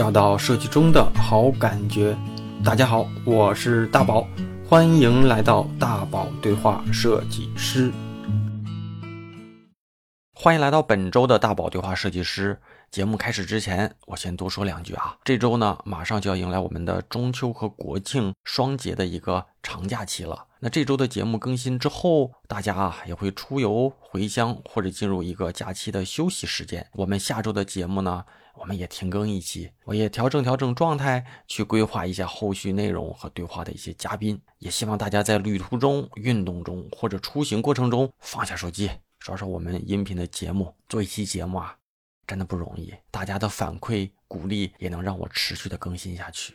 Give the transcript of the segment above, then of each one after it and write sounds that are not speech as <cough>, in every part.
找到设计中的好感觉。大家好，我是大宝，欢迎来到大宝对话设计师。欢迎来到本周的大宝对话设计师。节目开始之前，我先多说两句啊。这周呢，马上就要迎来我们的中秋和国庆双节的一个长假期了。那这周的节目更新之后，大家啊也会出游回乡或者进入一个假期的休息时间。我们下周的节目呢，我们也停更一期，我也调整调整状态，去规划一下后续内容和对话的一些嘉宾。也希望大家在旅途中、运动中或者出行过程中放下手机，刷刷我们音频的节目。做一期节目啊。真的不容易，大家的反馈鼓励也能让我持续的更新下去。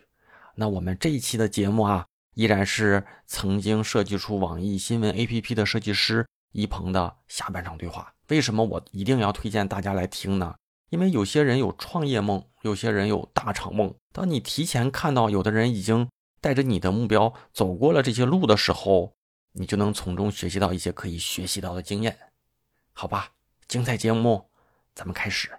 那我们这一期的节目啊，依然是曾经设计出网易新闻 APP 的设计师一鹏的下半场对话。为什么我一定要推荐大家来听呢？因为有些人有创业梦，有些人有大厂梦。当你提前看到有的人已经带着你的目标走过了这些路的时候，你就能从中学习到一些可以学习到的经验。好吧，精彩节目，咱们开始。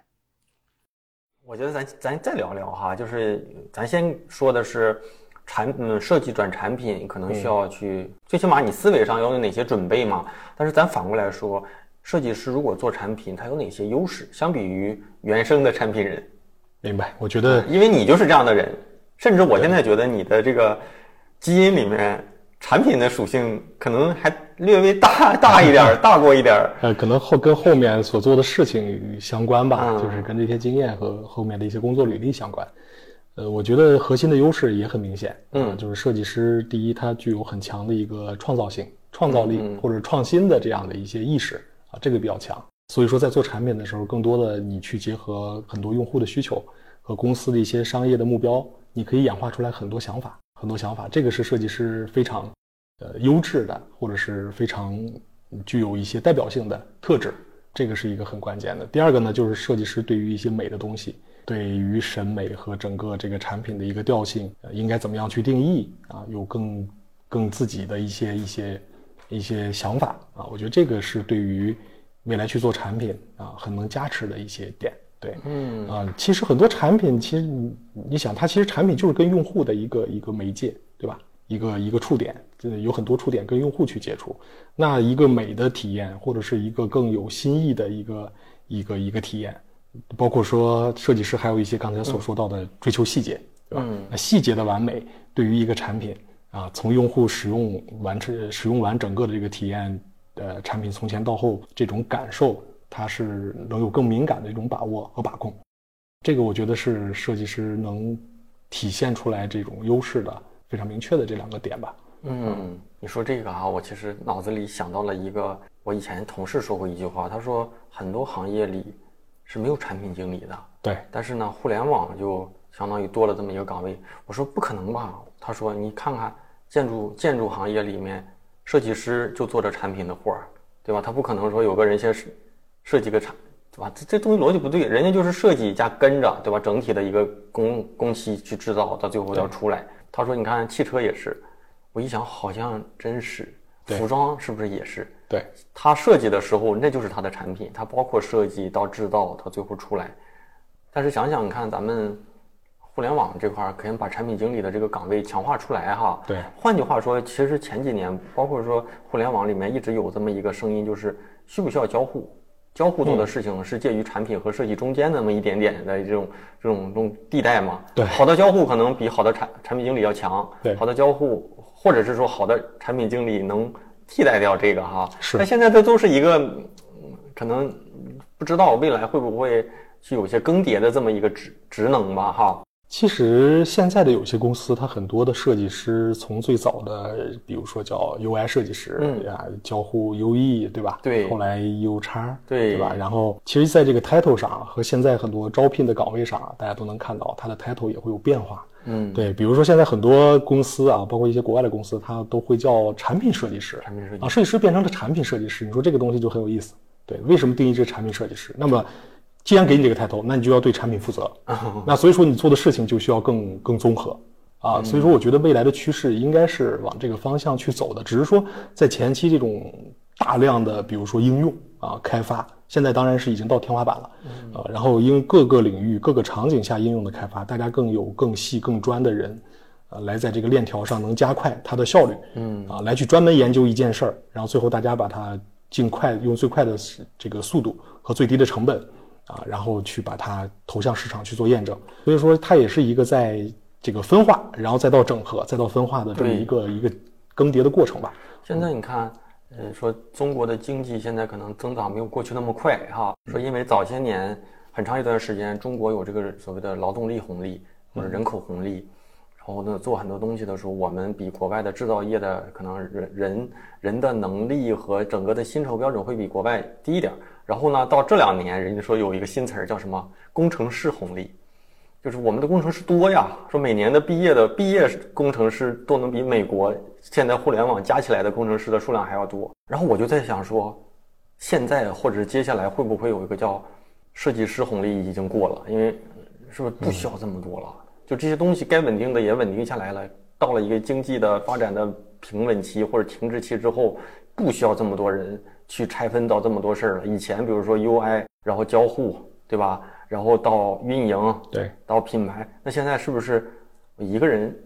我觉得咱咱再聊聊哈，就是咱先说的是产嗯设计转产品，可能需要去最起码你思维上要有哪些准备嘛。但是咱反过来说，设计师如果做产品，他有哪些优势，相比于原生的产品人？明白？我觉得，因为你就是这样的人，甚至我现在觉得你的这个基因里面。产品的属性可能还略微大大一点，<laughs> 大过一点。呃，可能后跟后面所做的事情相关吧，就是跟这些经验和后面的一些工作履历相关。呃，我觉得核心的优势也很明显，嗯，就是设计师第一，他具有很强的一个创造性、创造力或者创新的这样的一些意识啊，这个比较强。所以说，在做产品的时候，更多的你去结合很多用户的需求和公司的一些商业的目标，你可以演化出来很多想法。很多想法，这个是设计师非常，呃，优质的，或者是非常具有一些代表性的特质，这个是一个很关键的。第二个呢，就是设计师对于一些美的东西，对于审美和整个这个产品的一个调性，应该怎么样去定义啊，有更更自己的一些一些一些想法啊，我觉得这个是对于未来去做产品啊，很能加持的一些点。对，嗯啊，其实很多产品，其实你你想，它其实产品就是跟用户的一个一个媒介，对吧？一个一个触点，有很多触点跟用户去接触。那一个美的体验，或者是一个更有新意的一个一个一个体验，包括说设计师还有一些刚才所说到的追求细节，对吧？那细节的完美，对于一个产品啊，从用户使用完成使用完整个的这个体验，呃，产品从前到后这种感受。它是能有更敏感的一种把握和把控，这个我觉得是设计师能体现出来这种优势的非常明确的这两个点吧。嗯，你说这个啊，我其实脑子里想到了一个，我以前同事说过一句话，他说很多行业里是没有产品经理的。对。但是呢，互联网就相当于多了这么一个岗位。我说不可能吧？他说你看看建筑建筑行业里面，设计师就做着产品的活儿，对吧？他不可能说有个人先设。设计个产，对吧？这这东西逻辑不对，人家就是设计加跟着，对吧？整体的一个工工期去制造，到最后要出来。他说：“你看汽车也是。”我一想，好像真是。服装是不是也是？对。他设计的时候，那就是他的产品，他包括设计到制造，到最后出来。但是想想，看咱们互联网这块儿，可以把产品经理的这个岗位强化出来，哈。对。换句话说，其实前几年，包括说互联网里面一直有这么一个声音，就是需不需要交互？交互做的事情是介于产品和设计中间那么一点点的这种这种这种地带嘛？对，好的交互可能比好的产产品经理要强。对，好的交互或者是说好的产品经理能替代掉这个哈。是。那现在这都是一个可能不知道未来会不会是有些更迭的这么一个职职能吧哈。其实现在的有些公司，它很多的设计师，从最早的，比如说叫 UI 设计师，嗯呀，交互 UE，对吧？对。后来 U 叉，对，对吧？然后，其实在这个 title 上和现在很多招聘的岗位上，大家都能看到它的 title 也会有变化。嗯，对。比如说现在很多公司啊，包括一些国外的公司，它都会叫产品设计师。产品设计啊，设计师变成了产品设计师，你说这个东西就很有意思。对，为什么定义这产品设计师？那么。既然给你这个抬头，那你就要对产品负责。<laughs> 那所以说你做的事情就需要更更综合啊。所以说我觉得未来的趋势应该是往这个方向去走的。只是说在前期这种大量的，比如说应用啊、开发现在当然是已经到天花板了，啊，然后因为各个领域、各个场景下应用的开发，大家更有更细、更专的人，啊，来在这个链条上能加快它的效率，嗯，啊，来去专门研究一件事儿，然后最后大家把它尽快用最快的这个速度和最低的成本，啊，然后去把它投向市场去做验证。所以说，它也是一个在这个分化，然后再到整合，再到分化的这么一个一个更迭的过程吧。现在你看。呃，说中国的经济现在可能增长没有过去那么快哈。说因为早些年很长一段时间，中国有这个所谓的劳动力红利或者人口红利，然后呢做很多东西的时候，我们比国外的制造业的可能人人人的能力和整个的薪酬标准会比国外低一点。然后呢，到这两年，人家说有一个新词儿叫什么工程师红利。就是我们的工程师多呀，说每年的毕业的毕业工程师都能比美国现在互联网加起来的工程师的数量还要多。然后我就在想说，现在或者接下来会不会有一个叫设计师红利已经过了？因为是不是不需要这么多了？就这些东西该稳定的也稳定下来了，到了一个经济的发展的平稳期或者停滞期之后，不需要这么多人去拆分到这么多事儿了。以前比如说 UI，然后交互，对吧？然后到运营，对，到品牌，那现在是不是一个人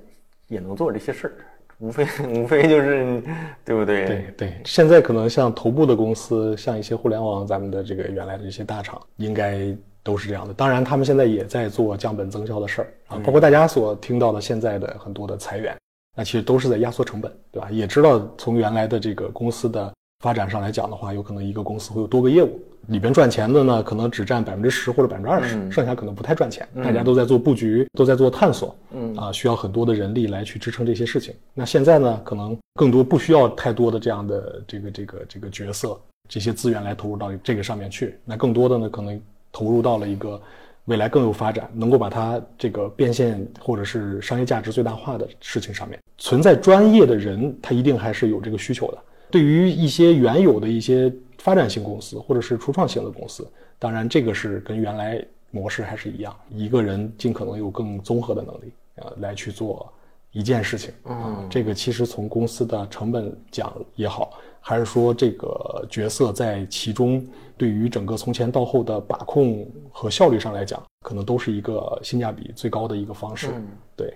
也能做这些事儿？无非 <laughs> 无非就是，对不对？对对，现在可能像头部的公司，像一些互联网，咱们的这个原来的这些大厂，应该都是这样的。当然，他们现在也在做降本增效的事儿啊，包括大家所听到的现在的很多的裁员，那其实都是在压缩成本，对吧？也知道从原来的这个公司的发展上来讲的话，有可能一个公司会有多个业务。里边赚钱的呢，可能只占百分之十或者百分之二十，剩下可能不太赚钱。大家都在做布局，都在做探索，嗯啊，需要很多的人力来去支撑这些事情。那现在呢，可能更多不需要太多的这样的这个这个这个角色，这些资源来投入到这个上面去。那更多的呢，可能投入到了一个未来更有发展，能够把它这个变现或者是商业价值最大化的事情上面。存在专业的人，他一定还是有这个需求的。对于一些原有的一些。发展型公司或者是初创型的公司，当然这个是跟原来模式还是一样，一个人尽可能有更综合的能力，呃，来去做一件事情。嗯，这个其实从公司的成本讲也好，还是说这个角色在其中对于整个从前到后的把控和效率上来讲，可能都是一个性价比最高的一个方式。对，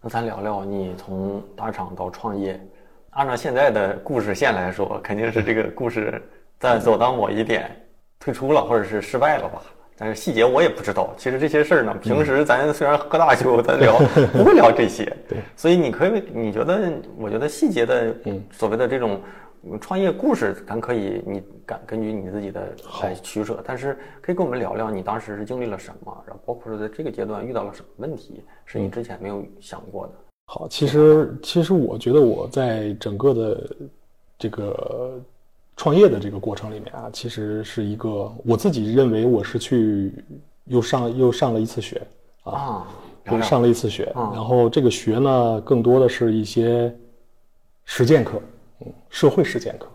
那咱聊聊你从大厂到创业，按照现在的故事线来说，肯定是这个故事。在走到某一点，退出了或者是失败了吧？但是细节我也不知道。其实这些事儿呢，平时咱虽然喝大酒，咱聊不会聊这些。<laughs> 对，所以你可以，你觉得？我觉得细节的，嗯，所谓的这种创业故事，咱可以，你敢根据你自己的来取舍。但是可以跟我们聊聊，你当时是经历了什么，然后包括说在这个阶段遇到了什么问题，是你之前没有想过的。好，其实其实我觉得我在整个的这个。创业的这个过程里面啊，其实是一个我自己认为我是去又上又上了一次学啊，又上了一次学，然后这个学呢，更多的是一些实践课，嗯，社会实践课。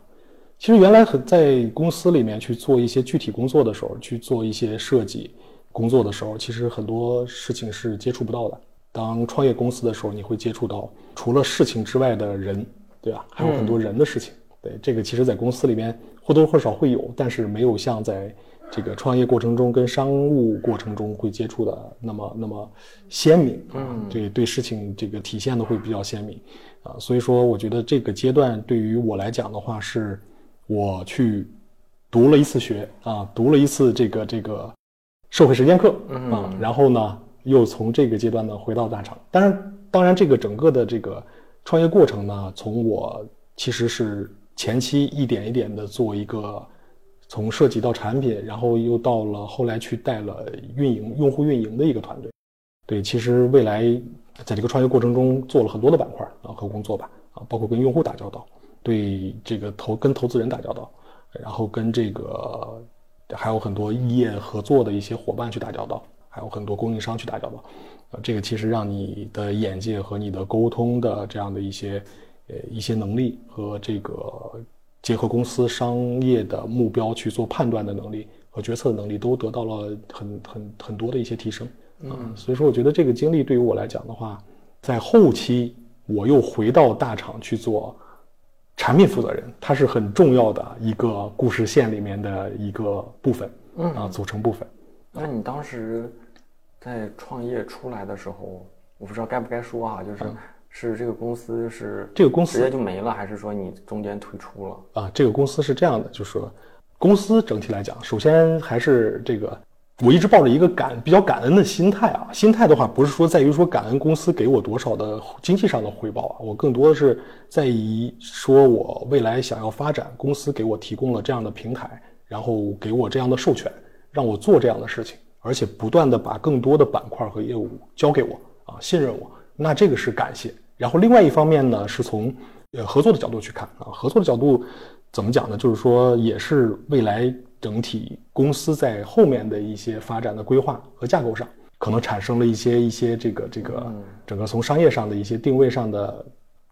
其实原来很在公司里面去做一些具体工作的时候，去做一些设计工作的时候，其实很多事情是接触不到的。当创业公司的时候，你会接触到除了事情之外的人，对吧？还有很多人的事情。对这个，其实，在公司里面或多或少会有，但是没有像在这个创业过程中跟商务过程中会接触的那么那么鲜明啊。对对，事情这个体现的会比较鲜明啊。所以说，我觉得这个阶段对于我来讲的话，是我去读了一次学啊，读了一次这个这个社会实践课啊，然后呢，又从这个阶段呢回到大厂。当然，当然，这个整个的这个创业过程呢，从我其实是。前期一点一点的做一个，从设计到产品，然后又到了后来去带了运营、用户运营的一个团队。对，其实未来在这个创业过程中做了很多的板块啊和工作吧啊，包括跟用户打交道，对这个投跟投资人打交道，然后跟这个还有很多业合作的一些伙伴去打交道，还有很多供应商去打交道。呃，这个其实让你的眼界和你的沟通的这样的一些。呃，一些能力和这个结合公司商业的目标去做判断的能力和决策的能力，都得到了很很很多的一些提升。嗯，所以说，我觉得这个经历对于我来讲的话，在后期我又回到大厂去做产品负责人，它是很重要的一个故事线里面的一个部分，嗯啊，组成部分。那你当时在创业出来的时候，我不知道该不该说啊，就是是这个公司是这个公司直接就没了，还是说你中间退出了？啊，这个公司是这样的，就是说公司整体来讲，首先还是这个。我一直抱着一个感比较感恩的心态啊，心态的话不是说在于说感恩公司给我多少的经济上的回报啊，我更多的是在于说我未来想要发展，公司给我提供了这样的平台，然后给我这样的授权，让我做这样的事情，而且不断的把更多的板块和业务交给我啊，信任我，那这个是感谢。然后另外一方面呢，是从呃合作的角度去看啊，合作的角度怎么讲呢？就是说也是未来。整体公司在后面的一些发展的规划和架构上，可能产生了一些一些这个这个整个从商业上的一些定位上的，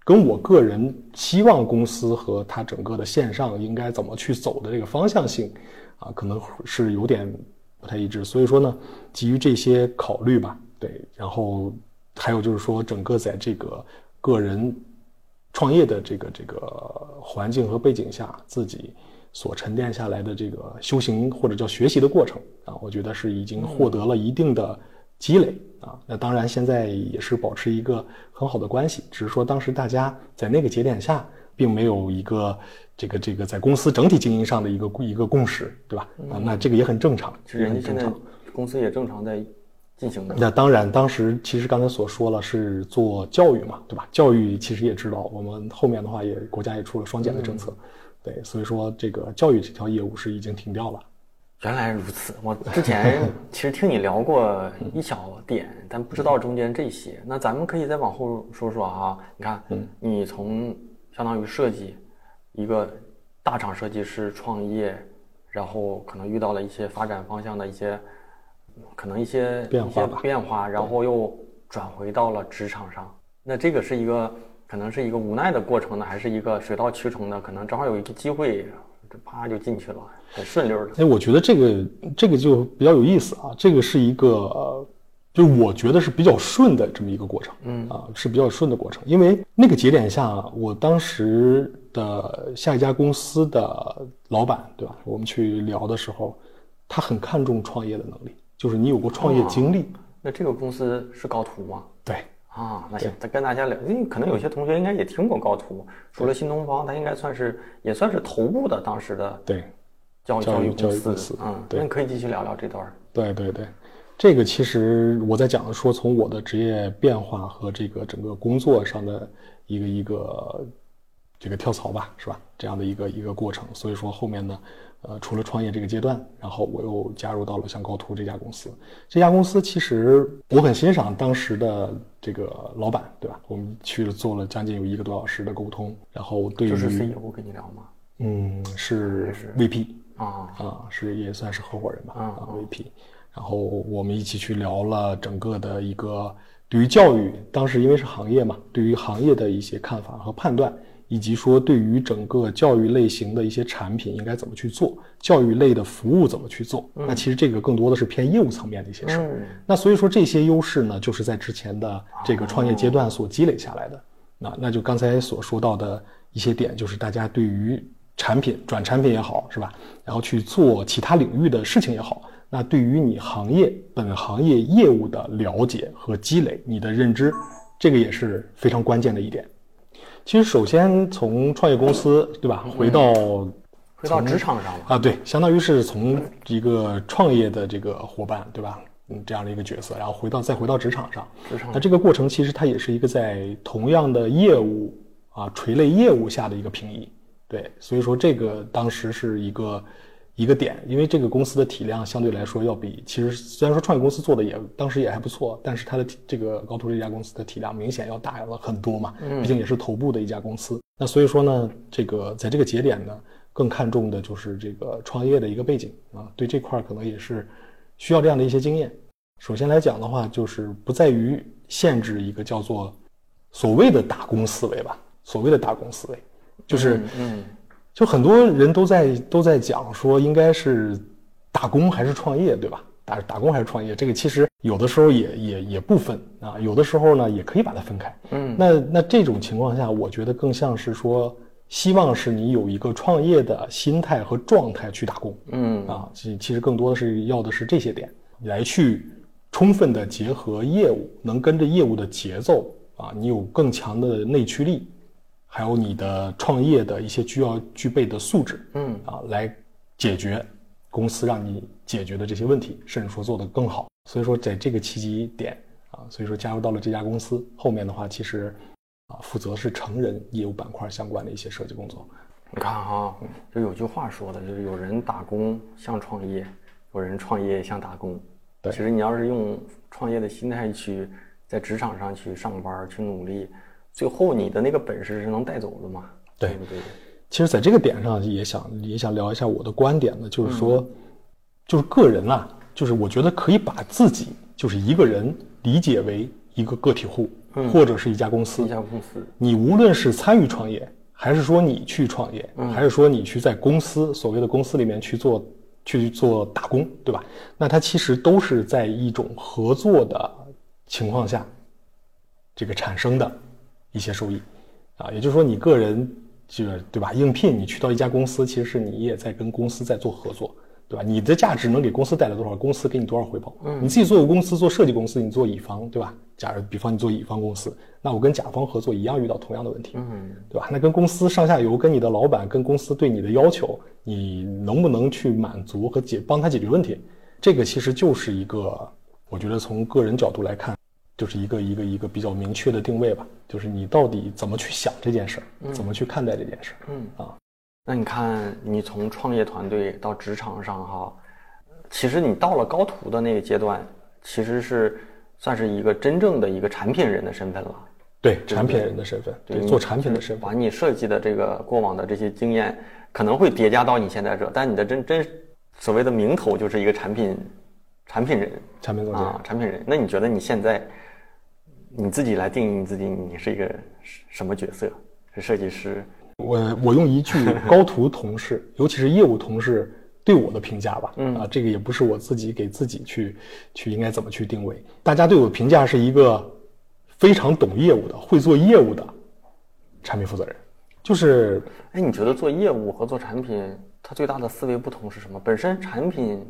跟我个人希望公司和它整个的线上应该怎么去走的这个方向性，啊，可能是有点不太一致。所以说呢，基于这些考虑吧，对，然后还有就是说，整个在这个个人创业的这个这个环境和背景下，自己。所沉淀下来的这个修行或者叫学习的过程啊，我觉得是已经获得了一定的积累啊。那当然现在也是保持一个很好的关系，只是说当时大家在那个节点下，并没有一个这个这个在公司整体经营上的一个一个共识，对吧？啊，那这个也很正常。其实人家现在公司也正常在进行的。那当然，当时其实刚才所说了是做教育嘛，对吧？教育其实也知道，我们后面的话也国家也出了双减的政策。对，所以说这个教育这条业务是已经停掉了。原来如此，我之前其实听你聊过一小点，但不知道中间这些。那咱们可以再往后说说啊。你看，你从相当于设计一个大厂设计师创业，然后可能遇到了一些发展方向的一些可能一些变化变化，然后又转回到了职场上。那这个是一个。可能是一个无奈的过程呢，还是一个水到渠成的？可能正好有一个机会，这啪就进去了，很顺溜的。哎，我觉得这个这个就比较有意思啊。这个是一个，就我觉得是比较顺的这么一个过程。嗯啊，是比较顺的过程。因为那个节点下，我当时的下一家公司的老板，对吧？我们去聊的时候，他很看重创业的能力，就是你有过创业经历。那这个公司是高途吗？对。啊，那行，再跟大家聊，因为可能有些同学应该也听过高途，除了新东方，它应该算是也算是头部的当时的对教育教育公司，嗯，那可以继续聊聊这段。对对对，这个其实我在讲的说，从我的职业变化和这个整个工作上的一个一个这个跳槽吧，是吧？这样的一个一个过程，所以说后面呢。呃，除了创业这个阶段，然后我又加入到了像高途这家公司。这家公司其实我很欣赏当时的这个老板，对吧？我们去了做了将近有一个多小时的沟通，然后对于就是 CEO 跟你聊吗？嗯，是 VP 啊啊，是也算是合伙人吧啊 VP。然后我们一起去聊了整个的一个对于教育，当时因为是行业嘛，对于行业的一些看法和判断。以及说对于整个教育类型的一些产品应该怎么去做，教育类的服务怎么去做，那其实这个更多的是偏业务层面的一些事儿。那所以说这些优势呢，就是在之前的这个创业阶段所积累下来的。那那就刚才所说到的一些点，就是大家对于产品转产品也好，是吧？然后去做其他领域的事情也好，那对于你行业本行业业务的了解和积累，你的认知，这个也是非常关键的一点。其实，首先从创业公司，对吧？回到回到职场上了啊，对，相当于是从一个创业的这个伙伴，对吧？嗯，这样的一个角色，然后回到再回到职场上。职场那这个过程其实它也是一个在同样的业务啊垂类业务下的一个平移，对，所以说这个当时是一个。一个点，因为这个公司的体量相对来说要比其实虽然说创业公司做的也当时也还不错，但是它的这个高途这家公司的体量明显要大了很多嘛，毕竟也是头部的一家公司。那所以说呢，这个在这个节点呢，更看重的就是这个创业的一个背景啊，对这块可能也是需要这样的一些经验。首先来讲的话，就是不在于限制一个叫做所谓的打工思维吧，所谓的打工思维，就是嗯。就很多人都在都在讲说，应该是打工还是创业，对吧？打打工还是创业，这个其实有的时候也也也不分啊，有的时候呢也可以把它分开。嗯，那那这种情况下，我觉得更像是说希望是你有一个创业的心态和状态去打工。嗯啊，其其实更多的是要的是这些点，来去充分的结合业务，能跟着业务的节奏啊，你有更强的内驱力，还有你的创业的一些需要具备的素质。嗯啊，来解决公司让你解决的这些问题，甚至说做得更好。所以说，在这个契机点啊，所以说加入到了这家公司，后面的话其实啊，负责是成人业务板块相关的一些设计工作。你看哈，就有句话说的，就是有人打工像创业，有人创业像打工。对其实你要是用创业的心态去在职场上去上班去努力，最后你的那个本事是能带走的嘛？对对对？其实，在这个点上也想也想聊一下我的观点呢，就是说，就是个人啊，就是我觉得可以把自己就是一个人理解为一个个体户，或者是一家公司一。家公司，你无论是参与创业，还是说你去创业，还是说你去在公司所谓的公司里面去做去做打工，对吧？那它其实都是在一种合作的情况下，这个产生的一些收益，啊，也就是说你个人就是对吧？应聘你去到一家公司，其实是你也在跟公司在做合作，对吧？你的价值能给公司带来多少，公司给你多少回报。嗯，你自己做个公司做设计公司，你做乙方，对吧？假如比方你做乙方公司，那我跟甲方合作一样遇到同样的问题，嗯，对吧？那跟公司上下游、跟你的老板、跟公司对你的要求，你能不能去满足和解帮他解决问题？这个其实就是一个，我觉得从个人角度来看，就是一个一个一个比较明确的定位吧，就是你到底怎么去想这件事儿，怎么去看待这件事儿。嗯啊，那你看，你从创业团队到职场上哈，其实你到了高途的那个阶段，其实是算是一个真正的一个产品人的身份了。对，产品人的身份，对，你做产品的身份，把你设计的这个过往的这些经验，可能会叠加到你现在这，但你的真真所谓的名头就是一个产品产品人产品总监。啊，产品人。那你觉得你现在你自己来定义你自己，你是一个什么角色？是设计师？我我用一句高途同事，<laughs> 尤其是业务同事对我的评价吧，嗯啊，这个也不是我自己给自己去去应该怎么去定位，大家对我的评价是一个非常懂业务的、会做业务的产品负责人，就是哎，你觉得做业务和做产品，它最大的思维不同是什么？本身产品，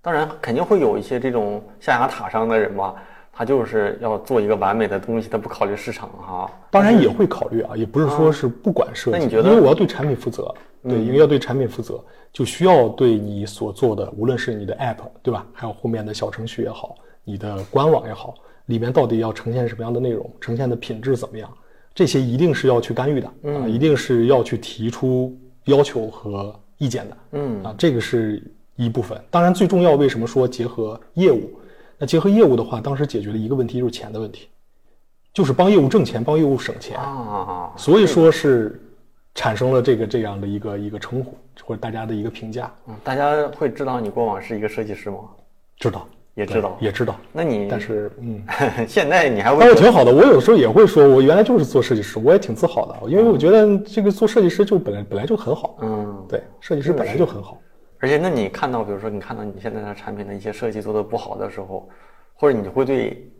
当然肯定会有一些这种象牙塔上的人吧，他就是要做一个完美的东西，他不考虑市场哈。当然也会考虑啊，也不是说是不管设计，那你觉得因为我要对产品负责，对，因为要对产品负责，就需要对你所做的，无论是你的 app 对吧，还有后面的小程序也好，你的官网也好，里面到底要呈现什么样的内容，呈现的品质怎么样，这些一定是要去干预的啊，一定是要去提出要求和意见的，嗯啊，这个是一部分。当然，最重要，为什么说结合业务？那结合业务的话，当时解决了一个问题，就是钱的问题，就是帮业务挣钱，帮业务省钱。啊，所以说是产生了这个这样的一个一个称呼，或者大家的一个评价。嗯大家会知道你过往是一个设计师吗？知道，也知道也知道。那你但是，嗯，<laughs> 现在你还但会我挺好的。我有时候也会说，我原来就是做设计师，我也挺自豪的，因为我觉得这个做设计师就本来本来就很好。嗯，对，设计师本来就很好。而且，那你看到，比如说你看到你现在的产品的一些设计做的不好的时候，或者你会对，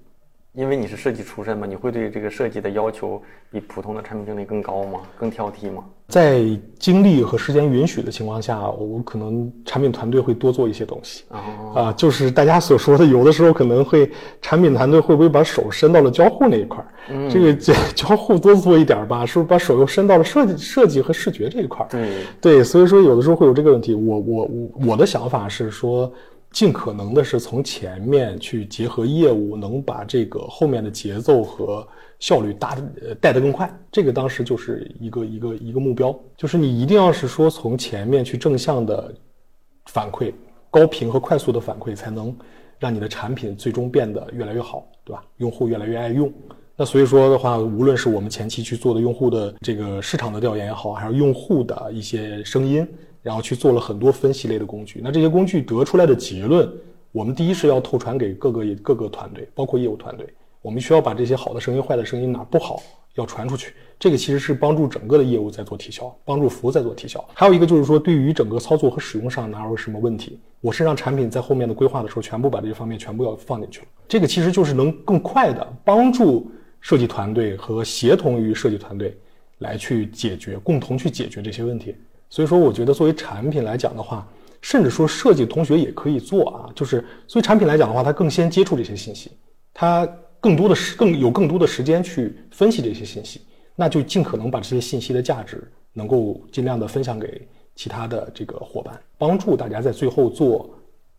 因为你是设计出身嘛，你会对这个设计的要求比普通的产品经理更高吗？更挑剔吗？在精力和时间允许的情况下，我可能产品团队会多做一些东西。哦，啊，就是大家所说的，有的时候可能会产品团队会不会把手伸到了交互那一块儿？嗯这个这 <laughs> 交互多做一点儿吧，是不是把手又伸到了设计设计和视觉这一块儿？对，对，所以说有的时候会有这个问题。我我我我的想法是说，尽可能的是从前面去结合业务，能把这个后面的节奏和效率搭呃带得更快。这个当时就是一个一个一个目标，就是你一定要是说从前面去正向的反馈，高频和快速的反馈，才能让你的产品最终变得越来越好，对吧？用户越来越爱用。那所以说的话，无论是我们前期去做的用户的这个市场的调研也好，还是用户的一些声音，然后去做了很多分析类的工具。那这些工具得出来的结论，我们第一是要透传给各个各个团队，包括业务团队。我们需要把这些好的声音、坏的声音哪不好要传出去。这个其实是帮助整个的业务在做提效，帮助服务在做提效。还有一个就是说，对于整个操作和使用上哪有什么问题，我是让产品在后面的规划的时候，全部把这些方面全部要放进去了。这个其实就是能更快的帮助设计团队和协同于设计团队来去解决，共同去解决这些问题。所以说，我觉得作为产品来讲的话，甚至说设计同学也可以做啊。就是作为产品来讲的话，他更先接触这些信息，他更多的时更有更多的时间去分析这些信息，那就尽可能把这些信息的价值能够尽量的分享给其他的这个伙伴，帮助大家在最后做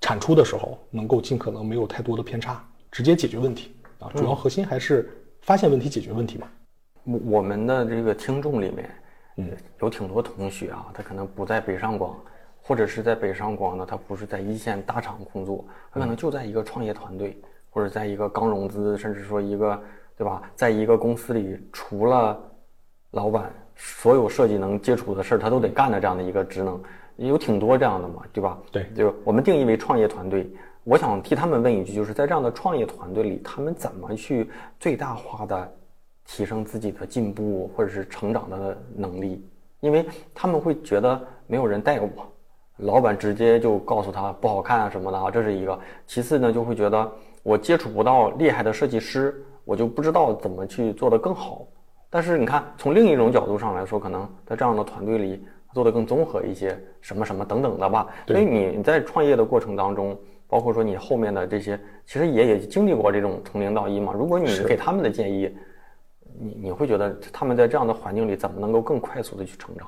产出的时候能够尽可能没有太多的偏差，直接解决问题啊。主要核心还是发现问题、解决问题嘛。我我们的这个听众里面，嗯，有挺多同学啊，他可能不在北上广，或者是在北上广呢，他不是在一线大厂工作，他可能就在一个创业团队，或者在一个刚融资，甚至说一个，对吧，在一个公司里，除了老板，所有设计能接触的事儿，他都得干的这样的一个职能，有挺多这样的嘛，对吧？对，就我们定义为创业团队，我想替他们问一句，就是在这样的创业团队里，他们怎么去最大化的？提升自己的进步或者是成长的能力，因为他们会觉得没有人带我，老板直接就告诉他不好看啊什么的啊，这是一个。其次呢，就会觉得我接触不到厉害的设计师，我就不知道怎么去做得更好。但是你看，从另一种角度上来说，可能在这样的团队里做得更综合一些，什么什么等等的吧。所以你你在创业的过程当中，包括说你后面的这些，其实也也经历过这种从零到一嘛。如果你给他们的建议。你你会觉得他们在这样的环境里怎么能够更快速的去成长？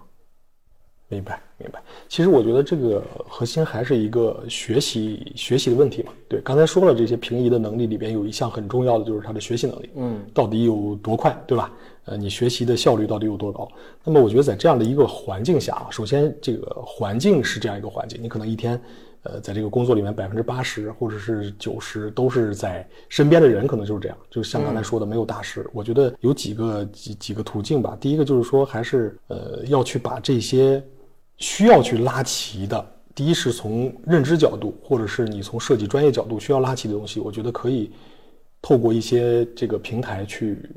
明白明白。其实我觉得这个核心还是一个学习学习的问题嘛。对，刚才说了这些平移的能力里边有一项很重要的就是他的学习能力，嗯，到底有多快，对吧？呃，你学习的效率到底有多高？那么我觉得在这样的一个环境下啊，首先这个环境是这样一个环境，你可能一天。呃，在这个工作里面，百分之八十或者是九十都是在身边的人，可能就是这样。就像刚才说的，没有大师。我觉得有几个几几个途径吧。第一个就是说，还是呃要去把这些需要去拉齐的，第一是从认知角度，或者是你从设计专业角度需要拉齐的东西，我觉得可以透过一些这个平台去。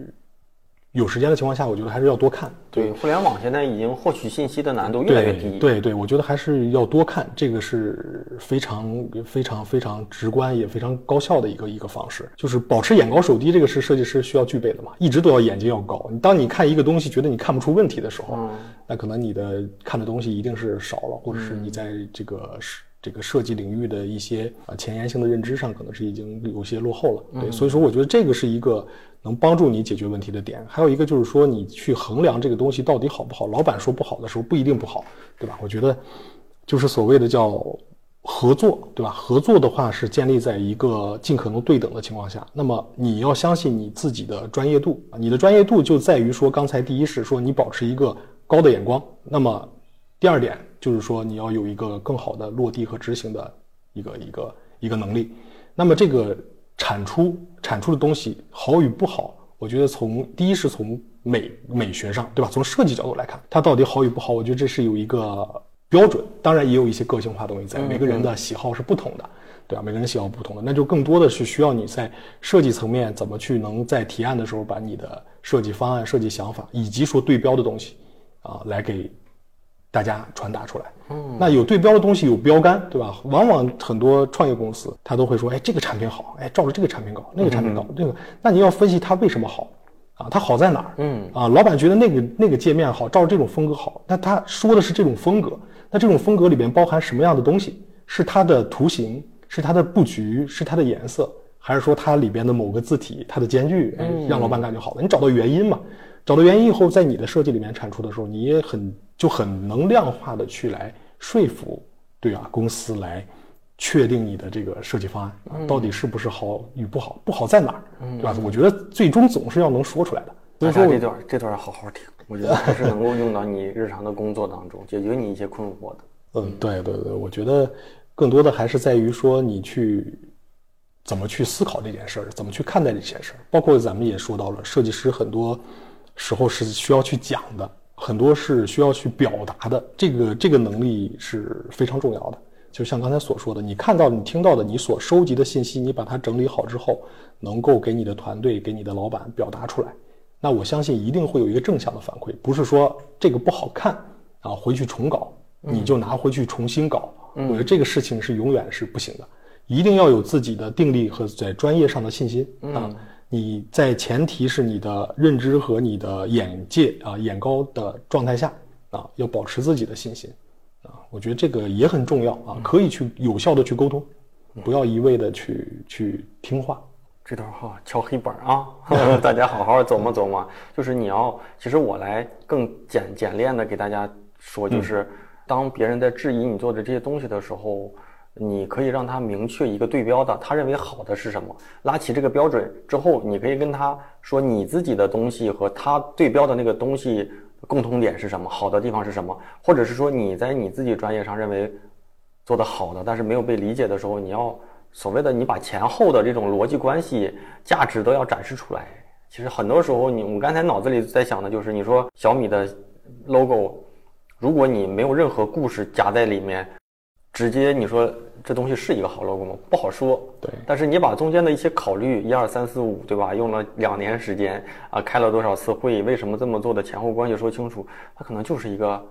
有时间的情况下，我觉得还是要多看。对，互联网现在已经获取信息的难度越来越低。对对，我觉得还是要多看，这个是非常非常非常直观也非常高效的一个一个方式。就是保持眼高手低，这个是设计师需要具备的嘛，一直都要眼睛要高。你当你看一个东西觉得你看不出问题的时候，那可能你的看的东西一定是少了，或者是你在这个是。这个设计领域的一些啊前沿性的认知上，可能是已经有些落后了。对，所以说我觉得这个是一个能帮助你解决问题的点。还有一个就是说，你去衡量这个东西到底好不好，老板说不好的时候不一定不好，对吧？我觉得就是所谓的叫合作，对吧？合作的话是建立在一个尽可能对等的情况下。那么你要相信你自己的专业度，你的专业度就在于说，刚才第一是说你保持一个高的眼光。那么第二点。就是说，你要有一个更好的落地和执行的一个一个一个能力。那么，这个产出产出的东西好与不好，我觉得从第一是从美美学上，对吧？从设计角度来看，它到底好与不好，我觉得这是有一个标准。当然，也有一些个性化东西在，每个人的喜好是不同的，对吧？每个人喜好不同的，那就更多的是需要你在设计层面怎么去能在提案的时候把你的设计方案、设计想法以及说对标的东西啊，来给。大家传达出来，嗯，那有对标的东西有标杆，对吧？往往很多创业公司他都会说，哎，这个产品好，哎，照着这个产品搞，那个产品搞，这个，那你要分析它为什么好，啊，它好在哪儿？嗯，啊，老板觉得那个那个界面好，照着这种风格好，那他说的是这种风格，那这种风格里边包含什么样的东西？是它的图形，是它的布局，是它的颜色，还是说它里边的某个字体，它的间距，让老板感觉好了？你找到原因嘛？找到原因以后，在你的设计里面产出的时候，你也很就很能量化的去来说服，对啊，公司来确定你的这个设计方案到底是不是好与不好，不好在哪儿，对吧？我觉得最终总是要能说出来的。所以说这段这段要好好听，我觉得还是能够用到你日常的工作当中，解决你一些困惑的。嗯，对对对，我觉得更多的还是在于说你去怎么去思考这件事儿，怎么去看待这件事儿，包括咱们也说到了设计师很多。时候是需要去讲的，很多是需要去表达的，这个这个能力是非常重要的。就像刚才所说的，你看到、你听到的、你所收集的信息，你把它整理好之后，能够给你的团队、给你的老板表达出来，那我相信一定会有一个正向的反馈，不是说这个不好看啊，回去重搞，你就拿回去重新搞。我觉得这个事情是永远是不行的，一定要有自己的定力和在专业上的信心啊。你在前提是你的认知和你的眼界啊眼高的状态下啊，要保持自己的信心啊，我觉得这个也很重要啊，可以去有效的去沟通，不要一味的去去听话。这段话敲黑板啊，<laughs> 大家好好琢磨琢磨。就是你要，其实我来更简简练的给大家说，就是当别人在质疑你做的这些东西的时候。你可以让他明确一个对标的，他认为好的是什么，拉起这个标准之后，你可以跟他说你自己的东西和他对标的那个东西共同点是什么，好的地方是什么，或者是说你在你自己专业上认为做的好的，但是没有被理解的时候，你要所谓的你把前后的这种逻辑关系、价值都要展示出来。其实很多时候，你我刚才脑子里在想的就是，你说小米的 logo，如果你没有任何故事夹在里面，直接你说。这东西是一个好 logo 吗？不好说。对，但是你把中间的一些考虑，一二三四五，对吧？用了两年时间啊，开了多少次会，为什么这么做的前后关系说清楚，它可能就是一个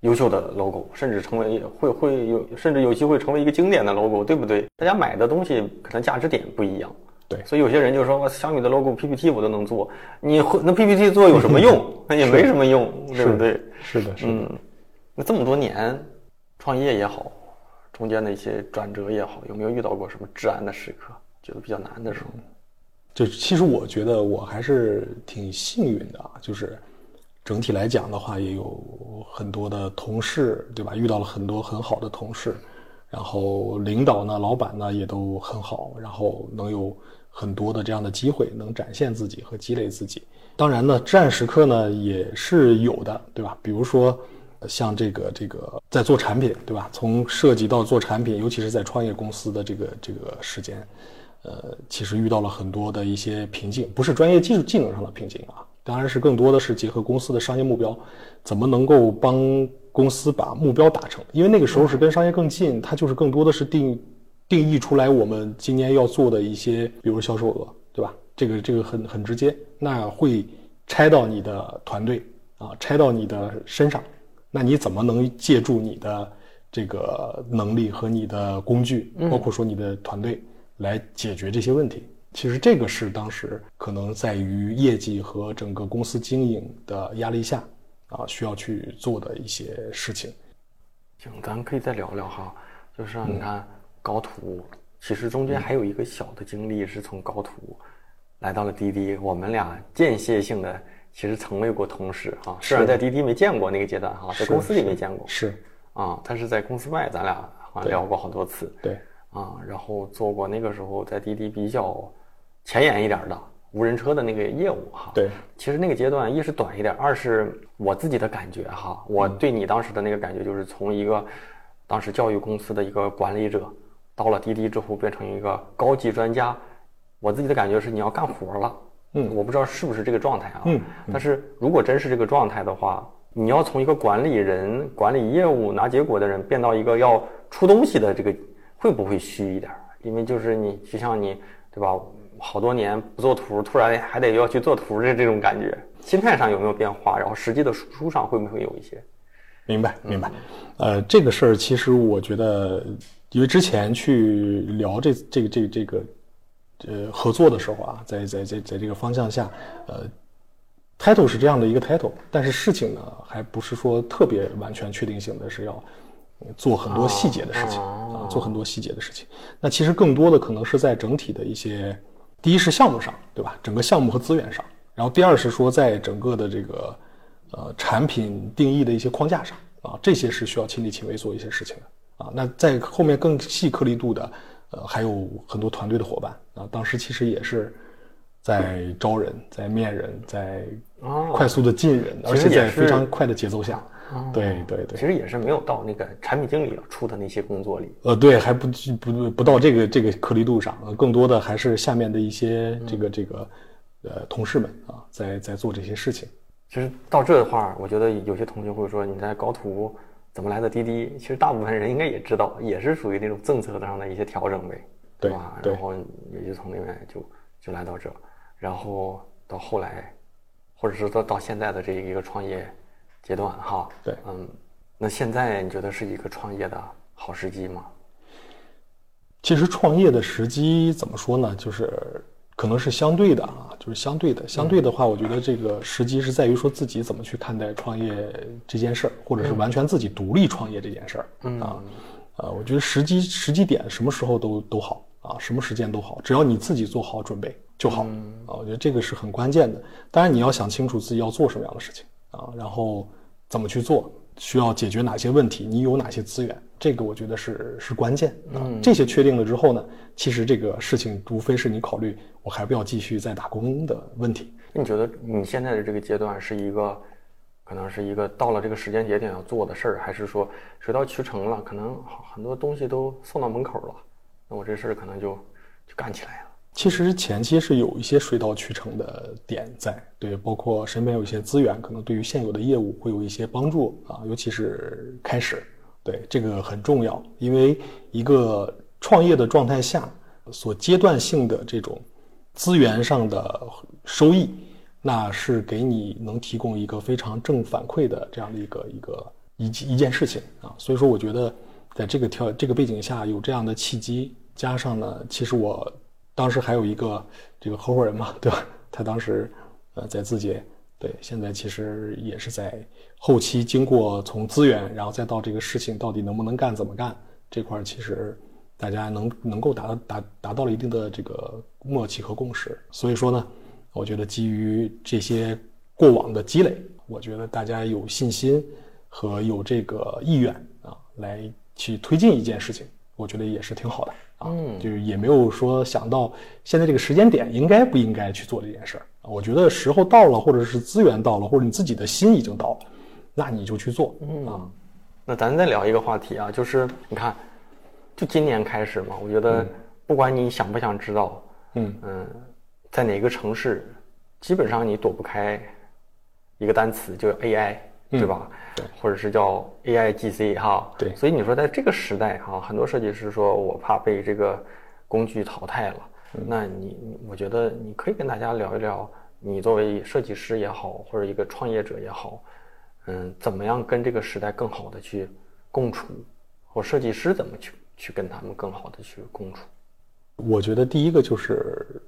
优秀的 logo，甚至成为会会有，甚至有机会成为一个经典的 logo，对不对？大家买的东西可能价值点不一样。对，所以有些人就说，小米的 logo PPT 我都能做，你会那 PPT 做有什么用？<laughs> 那也没什么用，对不对？是的，是的。嗯，那这么多年创业也好。中间的一些转折也好，有没有遇到过什么治安的时刻，觉得比较难的时候？就其实我觉得我还是挺幸运的，就是整体来讲的话，也有很多的同事，对吧？遇到了很多很好的同事，然后领导呢、老板呢也都很好，然后能有很多的这样的机会，能展现自己和积累自己。当然呢，至暗时刻呢也是有的，对吧？比如说。像这个这个在做产品，对吧？从设计到做产品，尤其是在创业公司的这个这个时间，呃，其实遇到了很多的一些瓶颈，不是专业技术技能上的瓶颈啊，当然是更多的是结合公司的商业目标，怎么能够帮公司把目标达成？因为那个时候是跟商业更近，它就是更多的是定定义出来我们今年要做的一些，比如销售额，对吧？这个这个很很直接，那会拆到你的团队啊，拆到你的身上。那你怎么能借助你的这个能力和你的工具，包括说你的团队来解决这些问题？其实这个是当时可能在于业绩和整个公司经营的压力下啊，需要去做的一些事情。行，咱可以再聊聊哈，就是你看高途，其实中间还有一个小的经历，是从高途来到了滴滴，我们俩间歇性的。其实成为过同事啊，虽然在滴滴没见过那个阶段哈，在公司里没见过，是啊，但是在公司外咱俩好像聊过好多次，对。啊，然后做过那个时候在滴滴比较前沿一点的无人车的那个业务哈，对，其实那个阶段一是短一点，二是我自己的感觉哈，我对你当时的那个感觉就是从一个当时教育公司的一个管理者，到了滴滴之后变成一个高级专家，我自己的感觉是你要干活了。嗯，我不知道是不是这个状态啊。嗯，但是如果真是这个状态的话，你要从一个管理人、管理业务、拿结果的人，变到一个要出东西的这个，会不会虚一点？因为就是你，就像你，对吧？好多年不做图，突然还得要去做图的这种感觉，心态上有没有变化？然后实际的输出上会不会有一些？明白，明白。呃，这个事儿其实我觉得，因为之前去聊这、这个、这、这个。呃，合作的时候啊，在在在在这个方向下，呃，title 是这样的一个 title，但是事情呢，还不是说特别完全确定性的是要做很多细节的事情啊，做很多细节的事情。那其实更多的可能是在整体的一些，第一是项目上，对吧？整个项目和资源上，然后第二是说在整个的这个呃产品定义的一些框架上啊，这些是需要亲力亲为做一些事情的啊。那在后面更细颗粒度的。呃，还有很多团队的伙伴啊，当时其实也是在招人，在面人，在快速的进人，而且在非常快的节奏下，对对对，其实也是没有到那个产品经理要出的那些工作里，呃，对，还不不不到这个这个颗粒度上，更多的还是下面的一些这个这个呃同事们啊，在在做这些事情。其实到这的话，我觉得有些同学会说你在高途。怎么来的滴滴？其实大部分人应该也知道，也是属于那种政策上的一些调整呗，对吧？然后也就从那边就就来到这，然后到后来，或者是到到现在的这一个创业阶段哈。对，嗯，那现在你觉得是一个创业的好时机吗？其实创业的时机怎么说呢？就是。可能是相对的啊，就是相对的。相对的话，我觉得这个时机是在于说自己怎么去看待创业这件事儿，或者是完全自己独立创业这件事儿啊。呃，我觉得时机时机点什么时候都都好啊，什么时间都好，只要你自己做好准备就好啊。我觉得这个是很关键的。当然你要想清楚自己要做什么样的事情啊，然后怎么去做，需要解决哪些问题，你有哪些资源，这个我觉得是是关键啊。这些确定了之后呢，其实这个事情无非是你考虑我还不要继续再打工的问题。你觉得你现在的这个阶段是一个？可能是一个到了这个时间节点要做的事儿，还是说水到渠成了？可能很多东西都送到门口了，那我这事儿可能就就干起来了。其实前期是有一些水到渠成的点在，对，包括身边有一些资源，可能对于现有的业务会有一些帮助啊，尤其是开始，对这个很重要，因为一个创业的状态下所阶段性的这种资源上的收益。那是给你能提供一个非常正反馈的这样的一个一个一一件事情啊，所以说我觉得在这个条这个背景下有这样的契机，加上呢，其实我当时还有一个这个合伙人嘛，对吧？他当时呃在字节，对，现在其实也是在后期经过从资源，然后再到这个事情到底能不能干怎么干这块，其实大家能能够达到达达到了一定的这个默契和共识，所以说呢。我觉得基于这些过往的积累，我觉得大家有信心和有这个意愿啊，来去推进一件事情，我觉得也是挺好的啊。嗯，就是也没有说想到现在这个时间点应该不应该去做这件事儿啊。我觉得时候到了，或者是资源到了，或者你自己的心已经到了，那你就去做啊。那咱再聊一个话题啊，就是你看，就今年开始嘛，我觉得不管你想不想知道，嗯嗯。在哪个城市，基本上你躲不开一个单词，就 AI，对吧？对，或者是叫 AIGC 哈。对。所以你说在这个时代哈，很多设计师说我怕被这个工具淘汰了。那你，我觉得你可以跟大家聊一聊，你作为设计师也好，或者一个创业者也好，嗯，怎么样跟这个时代更好的去共处，或设计师怎么去去跟他们更好的去共处？我觉得第一个就是。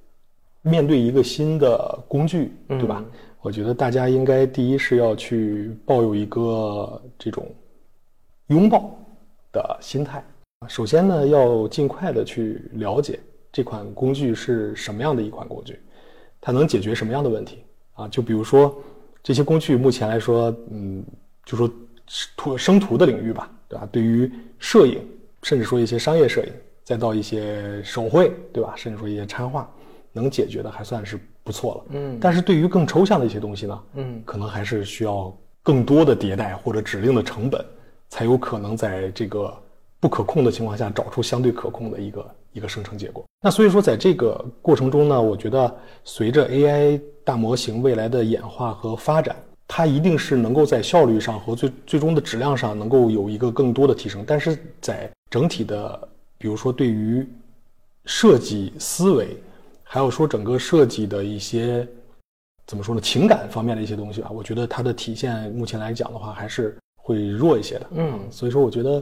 面对一个新的工具，对吧？我觉得大家应该第一是要去抱有一个这种拥抱的心态。首先呢，要尽快的去了解这款工具是什么样的一款工具，它能解决什么样的问题啊？就比如说这些工具目前来说，嗯，就说图生图的领域吧，对吧？对于摄影，甚至说一些商业摄影，再到一些手绘，对吧？甚至说一些插画。能解决的还算是不错了，嗯，但是对于更抽象的一些东西呢，嗯，可能还是需要更多的迭代或者指令的成本，才有可能在这个不可控的情况下找出相对可控的一个一个生成结果。那所以说，在这个过程中呢，我觉得随着 AI 大模型未来的演化和发展，它一定是能够在效率上和最最终的质量上能够有一个更多的提升，但是在整体的，比如说对于设计思维。还有说整个设计的一些怎么说呢？情感方面的一些东西吧，我觉得它的体现目前来讲的话还是会弱一些的。嗯，所以说我觉得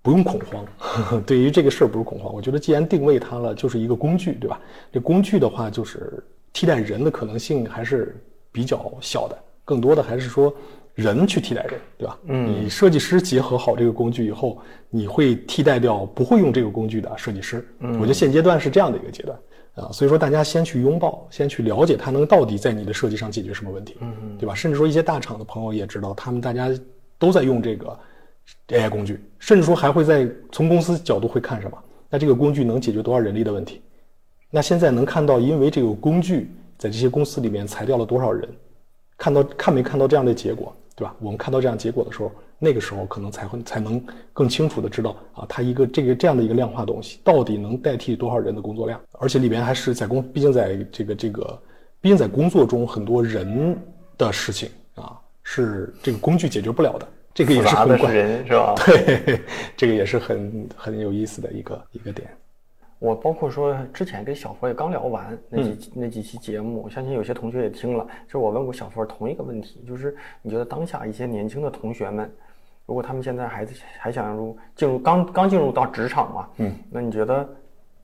不用恐慌，<laughs> 对于这个事儿不用恐慌。我觉得既然定位它了，就是一个工具，对吧？这工具的话，就是替代人的可能性还是比较小的，更多的还是说人去替代人，对吧？嗯，你设计师结合好这个工具以后，你会替代掉不会用这个工具的设计师。嗯，我觉得现阶段是这样的一个阶段。啊，所以说大家先去拥抱，先去了解它能到底在你的设计上解决什么问题，嗯嗯，对吧？甚至说一些大厂的朋友也知道，他们大家都在用这个 AI 工具，甚至说还会在从公司角度会看什么？那这个工具能解决多少人力的问题？那现在能看到，因为这个工具在这些公司里面裁掉了多少人？看到看没看到这样的结果，对吧？我们看到这样结果的时候。那个时候可能才会才能更清楚的知道啊，它一个这个这样的一个量化东西到底能代替多少人的工作量，而且里边还是在工，毕竟在这个这个，毕竟在工作中很多人的事情啊，是这个工具解决不了的，这个也是很关人是吧？<laughs> 对，这个也是很很有意思的一个一个点。我包括说之前跟小佛也刚聊完那几那几期节目，我相信有些同学也听了。就是我问过小佛同一个问题，就是你觉得当下一些年轻的同学们？如果他们现在还还想入进入刚刚进入到职场嘛，嗯，那你觉得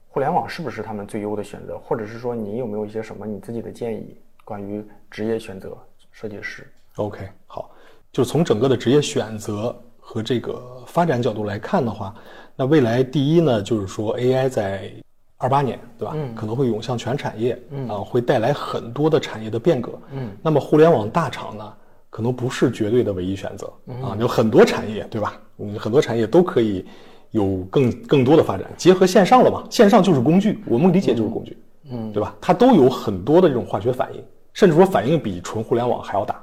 互联网是不是他们最优的选择？或者是说，你有没有一些什么你自己的建议，关于职业选择设计师？OK，好，就是从整个的职业选择和这个发展角度来看的话，那未来第一呢，就是说 AI 在二八年，对吧？嗯，可能会涌向全产业，嗯啊，会带来很多的产业的变革，嗯。那么互联网大厂呢，可能不是绝对的唯一选择，啊，有很多产业，对吧？嗯，很多产业都可以。有更更多的发展，结合线上了嘛？线上就是工具，我们理解就是工具，嗯，对吧？它都有很多的这种化学反应，甚至说反应比纯互联网还要大。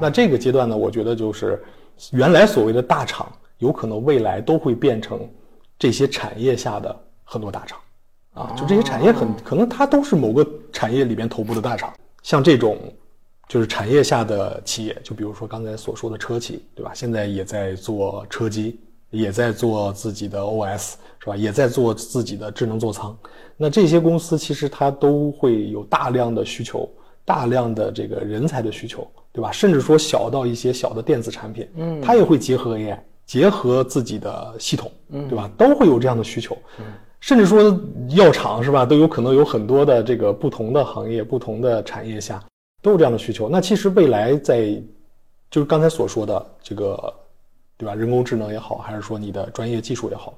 那这个阶段呢，我觉得就是原来所谓的大厂，有可能未来都会变成这些产业下的很多大厂，啊，就这些产业很可能它都是某个产业里边头部的大厂。像这种就是产业下的企业，就比如说刚才所说的车企，对吧？现在也在做车机。也在做自己的 OS 是吧？也在做自己的智能座舱。那这些公司其实它都会有大量的需求，大量的这个人才的需求，对吧？甚至说小到一些小的电子产品，嗯，它也会结合 AI，结合自己的系统，嗯，对吧？都会有这样的需求。嗯，甚至说药厂是吧？都有可能有很多的这个不同的行业、不同的产业下都有这样的需求。那其实未来在就是刚才所说的这个。对吧？人工智能也好，还是说你的专业技术也好，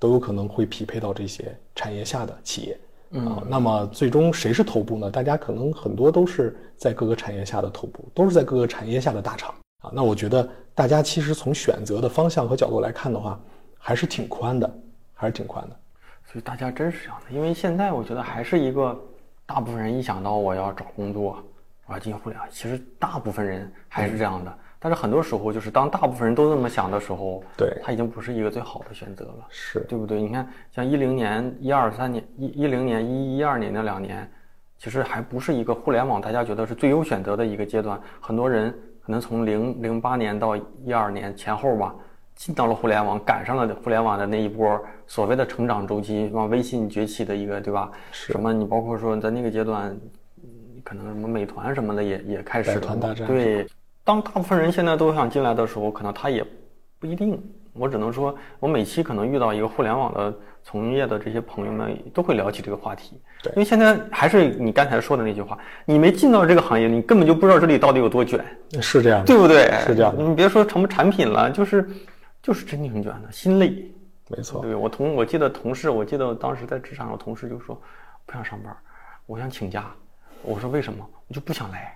都有可能会匹配到这些产业下的企业啊。那么最终谁是头部呢？大家可能很多都是在各个产业下的头部，都是在各个产业下的大厂啊。那我觉得大家其实从选择的方向和角度来看的话，还是挺宽的，还是挺宽的。所以大家真是这样的，因为现在我觉得还是一个大部分人一想到我要找工作，我要进互联网，其实大部分人还是这样的。但是很多时候，就是当大部分人都这么想的时候，对，它已经不是一个最好的选择了，是对不对？你看，像一零年、一二三年、一一零年、一一二年那两年，其实还不是一个互联网大家觉得是最优选择的一个阶段。很多人可能从零零八年到一二年前后吧，进到了互联网，赶上了互联网的那一波所谓的成长周期，什么微信崛起的一个，对吧？什么你包括说在那个阶段，可能什么美团什么的也也开始了，对。当大部分人现在都想进来的时候，可能他也不一定。我只能说，我每期可能遇到一个互联网的从业的这些朋友们，都会聊起这个话题。对，因为现在还是你刚才说的那句话，你没进到这个行业，你根本就不知道这里到底有多卷。是这样，对不对？是这样。你别说什么产品了，就是就是真挺卷的，心累。没错。对我同我记得同事，我记得当时在职场上，同事就说不想上班，我想请假。我说为什么？我就不想来。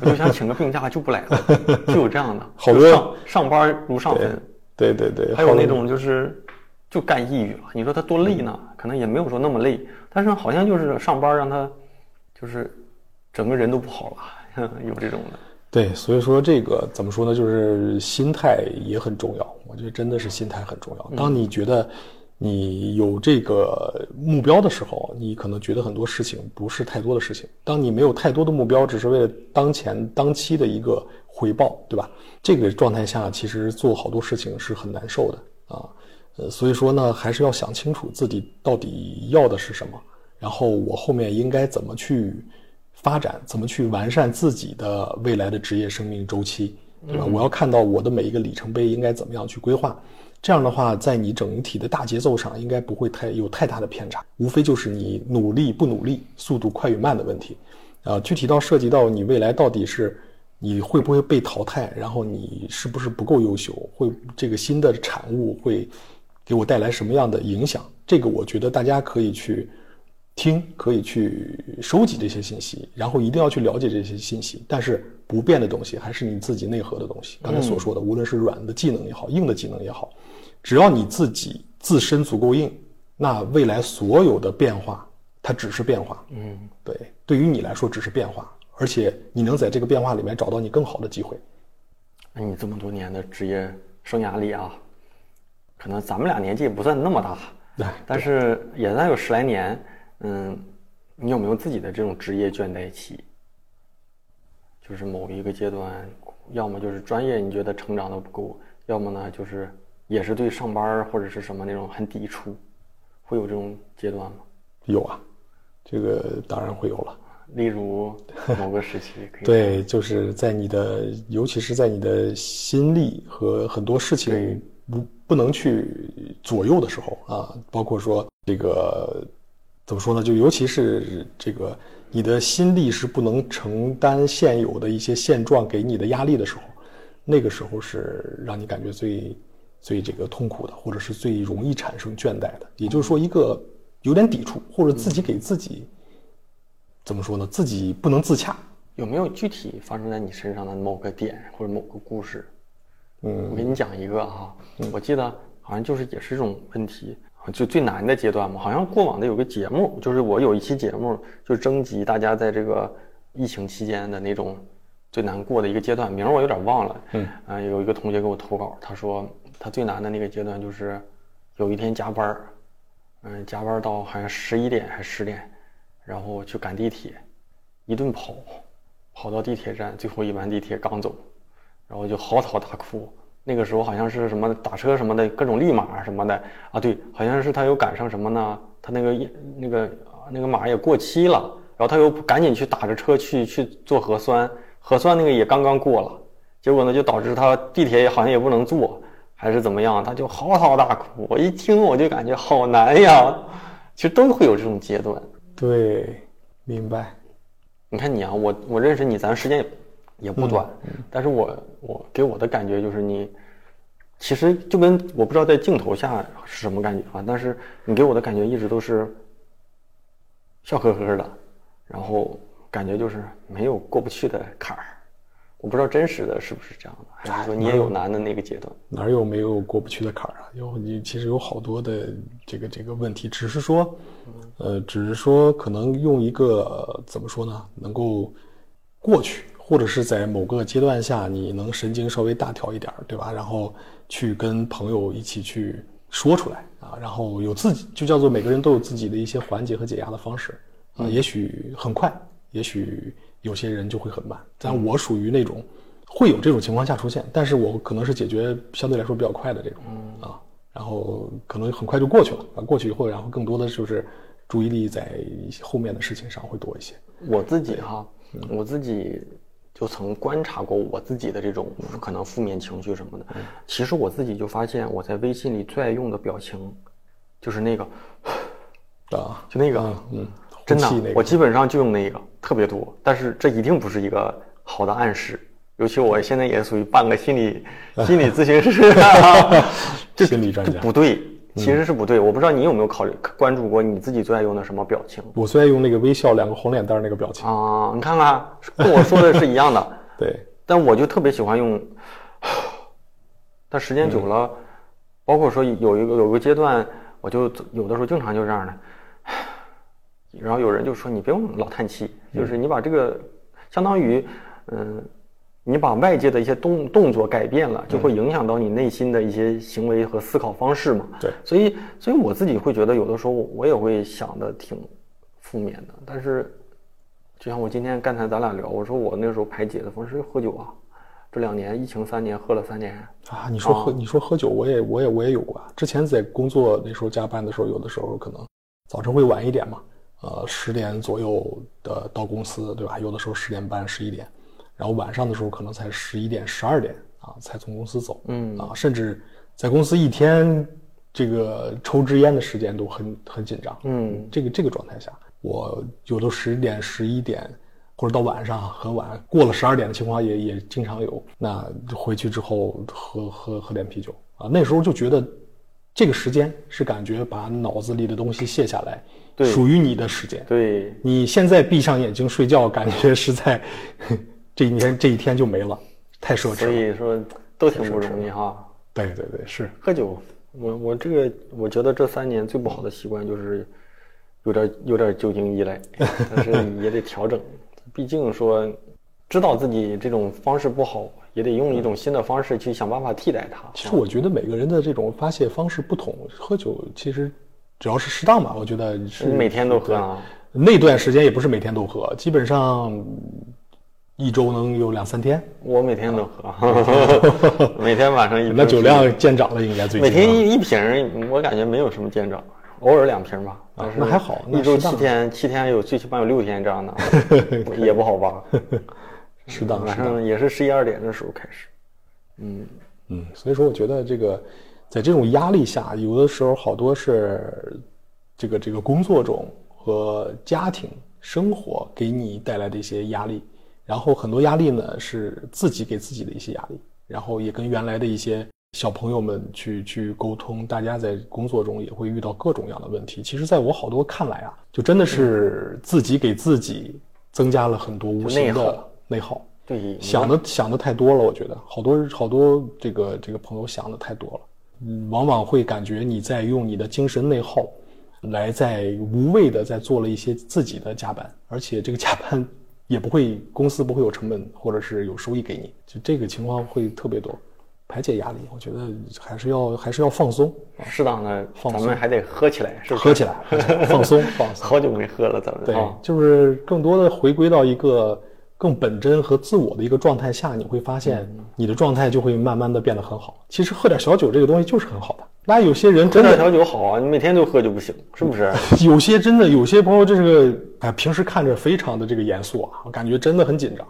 我就想请个病假就不来了，<laughs> 就有这样的，好多上上班如上坟，对对对，还有那种就是就干抑郁了。你说他多累呢？可能也没有说那么累，但是好像就是上班让他就是整个人都不好了，<laughs> 有这种的。对，所以说这个怎么说呢？就是心态也很重要。我觉得真的是心态很重要。当你觉得。你有这个目标的时候，你可能觉得很多事情不是太多的事情。当你没有太多的目标，只是为了当前当期的一个回报，对吧？这个状态下，其实做好多事情是很难受的啊。呃，所以说呢，还是要想清楚自己到底要的是什么，然后我后面应该怎么去发展，怎么去完善自己的未来的职业生命周期，对吧？我要看到我的每一个里程碑应该怎么样去规划。这样的话，在你整体的大节奏上，应该不会太有太大的偏差，无非就是你努力不努力、速度快与慢的问题。啊，具体到涉及到你未来到底是你会不会被淘汰，然后你是不是不够优秀，会这个新的产物会给我带来什么样的影响？这个我觉得大家可以去听，可以去收集这些信息，然后一定要去了解这些信息。但是不变的东西还是你自己内核的东西。刚才所说的，无论是软的技能也好，硬的技能也好。只要你自己自身足够硬，那未来所有的变化，它只是变化。嗯，对，对于你来说只是变化，而且你能在这个变化里面找到你更好的机会。那你这么多年的职业生涯里啊，可能咱们俩年纪也不算那么大，对，但是也算有十来年。嗯，你有没有自己的这种职业倦怠期？就是某一个阶段，要么就是专业你觉得成长的不够，要么呢就是。也是对上班或者是什么那种很抵触，会有这种阶段吗？有啊，这个当然会有了。例如某个时期，<laughs> 对，就是在你的，尤其是在你的心力和很多事情不不能去左右的时候啊，包括说这个怎么说呢？就尤其是这个你的心力是不能承担现有的一些现状给你的压力的时候，那个时候是让你感觉最最这个痛苦的，或者是最容易产生倦怠的。也就是说，一个有点抵触，或者自己给自己怎么说呢？自己不能自洽。有没有具体发生在你身上的某个点或者某个故事？嗯，我给你讲一个哈，我记得好像就是也是这种问题，就最难的阶段嘛。好像过往的有个节目，就是我有一期节目，就征集大家在这个疫情期间的那种最难过的一个阶段，名我有点忘了。嗯，啊，有一个同学给我投稿，他说他最难的那个阶段就是有一天加班嗯，加班到好像十一点还是十点，然后去赶地铁，一顿跑，跑到地铁站最后一班地铁刚走。然后就嚎啕大哭，那个时候好像是什么打车什么的各种立马什么的啊，对，好像是他又赶上什么呢？他那个那个那个码也过期了，然后他又赶紧去打着车去去做核酸，核酸那个也刚刚过了，结果呢就导致他地铁也好像也不能坐，还是怎么样，他就嚎啕大哭。我一听我就感觉好难呀，其实都会有这种阶段。对，明白。你看你啊，我我认识你，咱时间也。也不短，但是我我给我的感觉就是你，其实就跟我不知道在镜头下是什么感觉啊，但是你给我的感觉一直都是笑呵呵的，然后感觉就是没有过不去的坎儿，我不知道真实的是不是这样的，还是说你也有难的那个阶段？哪有没有过不去的坎儿啊？有你其实有好多的这个这个问题，只是说，呃，只是说可能用一个怎么说呢，能够过去。或者是在某个阶段下，你能神经稍微大条一点，对吧？然后去跟朋友一起去说出来啊，然后有自己就叫做每个人都有自己的一些缓解和解压的方式啊。也许很快，也许有些人就会很慢。但我属于那种会有这种情况下出现，但是我可能是解决相对来说比较快的这种啊，然后可能很快就过去了啊。过去以后，然后更多的就是注意力在后面的事情上会多一些。我自己哈，我自己。就曾观察过我自己的这种可能负面情绪什么的，其实我自己就发现我在微信里最爱用的表情，就是那个，啊，就那个，嗯，真的，我基本上就用那个特别多，但是这一定不是一个好的暗示，尤其我现在也属于半个心理 <laughs> 心理咨询师，<laughs> 心理专家，不对。其实是不对，我不知道你有没有考虑关注过你自己最爱用的什么表情？我最爱用那个微笑两个红脸蛋那个表情啊！你看看，跟我说的是一样的。<laughs> 对，但我就特别喜欢用，<sighs> 但时间久了，包括说有一个有个阶段，我就有的时候经常就这样的，<sighs> 然后有人就说你不用老叹气，就是你把这个相当于嗯。你把外界的一些动动作改变了，就会影响到你内心的一些行为和思考方式嘛？对，所以，所以我自己会觉得，有的时候我也会想的挺负面的。但是，就像我今天刚才咱俩聊，我说我那时候排解的方式喝酒啊，这两年疫情三年喝了三年啊。你说喝，你说喝酒，我也我也我也有过。之前在工作那时候加班的时候，有的时候可能早晨会晚一点嘛，呃，十点左右的到公司，对吧？有的时候十点半、十一点。然后晚上的时候可能才十一点、十二点啊，才从公司走，嗯啊，甚至在公司一天这个抽支烟的时间都很很紧张，嗯，这个这个状态下，我有的十点、十一点，或者到晚上很晚，过了十二点的情况也也经常有。那回去之后喝喝喝点啤酒啊，那时候就觉得这个时间是感觉把脑子里的东西卸下来，属于你的时间。对，你现在闭上眼睛睡觉，感觉是在。这一天这一天就没了，太奢侈。所以说都挺不容易哈。对对对，是喝酒。我我这个我觉得这三年最不好的习惯就是有点有点酒精依赖，<laughs> 但是也得调整。毕竟说知道自己这种方式不好，也得用一种新的方式去想办法替代它。其实我觉得每个人的这种发泄方式不同，喝酒其实只要是适当吧，我觉得是每天都喝啊。那段时间也不是每天都喝，基本上。一周能有两三天，我每天都喝，<laughs> 每天晚上一。<laughs> 那酒量见长了，应该最近。每天一一瓶，我感觉没有什么见长，偶尔两瓶吧。啊，那还好。一周七天，七天有最起码有六天这样的，<laughs> 也不好吧？适当。晚上也是十一二点的时候开始。嗯嗯，所以说我觉得这个，在这种压力下，有的时候好多是这个这个工作中。和家庭生活给你带来的一些压力，然后很多压力呢是自己给自己的一些压力，然后也跟原来的一些小朋友们去去沟通，大家在工作中也会遇到各种各样的问题。其实，在我好多看来啊，就真的是自己给自己增加了很多无形的内耗。对，想的想的太多了，我觉得好多好多这个这个朋友想的太多了，嗯，往往会感觉你在用你的精神内耗，来在无谓的在做了一些自己的加班，而且这个加班也不会公司不会有成本或者是有收益给你，就这个情况会特别多。排解压力，我觉得还是要还是要放松，适当的放松，咱们还得喝起来，是喝起来，放松放松。<laughs> 好久没喝了，咱们对，就是更多的回归到一个。更本真和自我的一个状态下，你会发现你的状态就会慢慢的变得很好。其实喝点小酒这个东西就是很好的。那有些人真的小酒好啊，你每天都喝就不行，是不是？<laughs> 有些真的有些朋友这个哎，平时看着非常的这个严肃啊，我感觉真的很紧张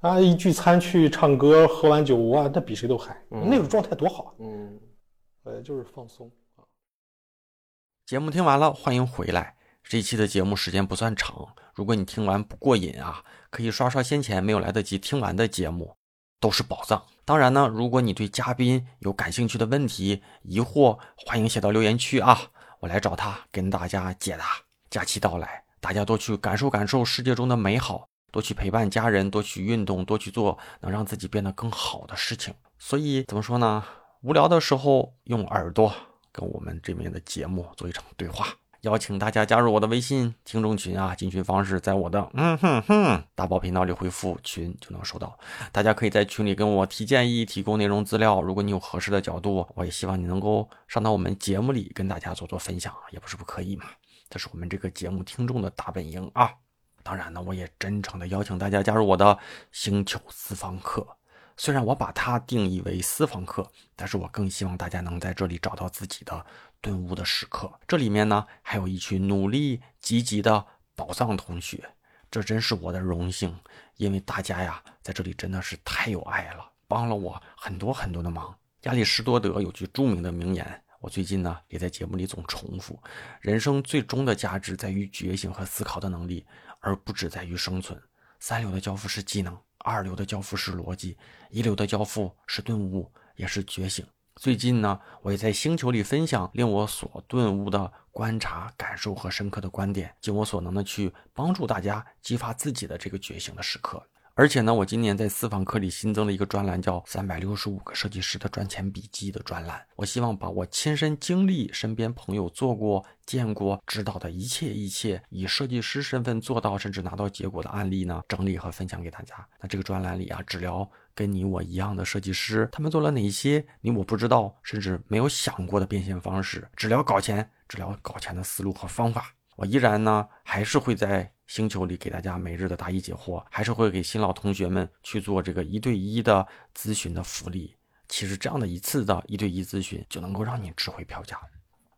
啊。一聚餐去唱歌，喝完酒哇，那比谁都嗨，那种状态多好啊。嗯，呃，就是放松啊。节目听完了，欢迎回来。这一期的节目时间不算长，如果你听完不过瘾啊，可以刷刷先前没有来得及听完的节目，都是宝藏。当然呢，如果你对嘉宾有感兴趣的问题、疑惑，欢迎写到留言区啊，我来找他跟大家解答。假期到来，大家多去感受感受世界中的美好，多去陪伴家人，多去运动，多去做能让自己变得更好的事情。所以怎么说呢？无聊的时候用耳朵跟我们这边的节目做一场对话。邀请大家加入我的微信听众群啊！进群方式在我的嗯哼哼大宝频道里回复“群”就能收到。大家可以在群里跟我提建议、提供内容资料。如果你有合适的角度，我也希望你能够上到我们节目里跟大家做做分享，也不是不可以嘛。这是我们这个节目听众的大本营啊！当然呢，我也真诚的邀请大家加入我的星球私房课。虽然我把它定义为私房课，但是我更希望大家能在这里找到自己的。顿悟的时刻，这里面呢还有一群努力积极的宝藏同学，这真是我的荣幸，因为大家呀在这里真的是太有爱了，帮了我很多很多的忙。亚里士多德有句著名的名言，我最近呢也在节目里总重复：人生最终的价值在于觉醒和思考的能力，而不只在于生存。三流的交付是技能，二流的交付是逻辑，一流的交付是顿悟，也是觉醒。最近呢，我也在星球里分享令我所顿悟的观察、感受和深刻的观点，尽我所能的去帮助大家激发自己的这个觉醒的时刻。而且呢，我今年在私房课里新增了一个专栏，叫《三百六十五个设计师的赚钱笔记》的专栏。我希望把我亲身经历、身边朋友做过、见过、知道的一切一切，以设计师身份做到甚至拿到结果的案例呢，整理和分享给大家。那这个专栏里啊，只聊跟你我一样的设计师，他们做了哪些你我不知道甚至没有想过的变现方式，只聊搞钱，只聊搞钱的思路和方法。我依然呢，还是会在。星球里给大家每日的答疑解惑，还是会给新老同学们去做这个一对一的咨询的福利。其实这样的一次的一对一咨询就能够让你值回票价。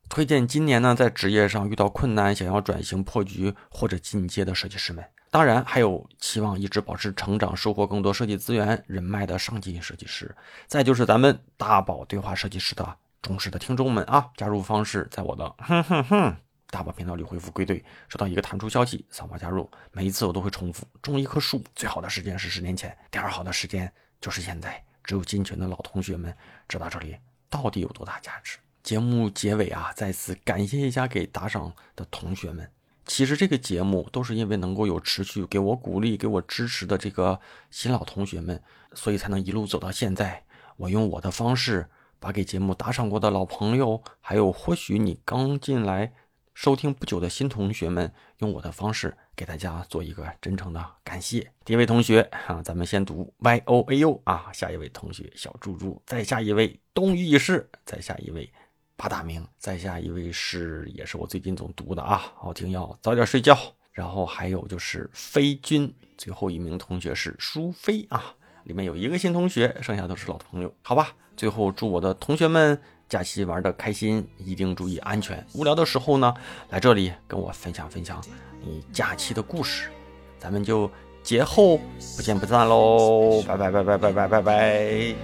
推荐今年呢在职业上遇到困难、想要转型破局或者进阶的设计师们，当然还有期望一直保持成长、收获更多设计资源人脉的上进设计师。再就是咱们大宝对话设计师的忠实的听众们啊，加入方式在我的哼哼哼。大宝频道里回复归队，收到一个弹出消息，扫码加入。每一次我都会重复：种一棵树最好的时间是十年前，第二好的时间就是现在。只有进群的老同学们知道这里到底有多大价值。节目结尾啊，再次感谢一下给打赏的同学们。其实这个节目都是因为能够有持续给我鼓励、给我支持的这个新老同学们，所以才能一路走到现在。我用我的方式，把给节目打赏过的老朋友，还有或许你刚进来。收听不久的新同学们，用我的方式给大家做一个真诚的感谢。第一位同学啊，咱们先读 Y O A U 啊，下一位同学小猪猪，再下一位东隅已逝，再下一位八大名，再下一位是也是我最近总读的啊，好听要早点睡觉。然后还有就是飞君，最后一名同学是舒飞啊，里面有一个新同学，剩下都是老朋友，好吧。最后祝我的同学们。假期玩的开心，一定注意安全。无聊的时候呢，来这里跟我分享分享你假期的故事。咱们就节后不见不散喽！拜拜拜拜拜拜拜拜。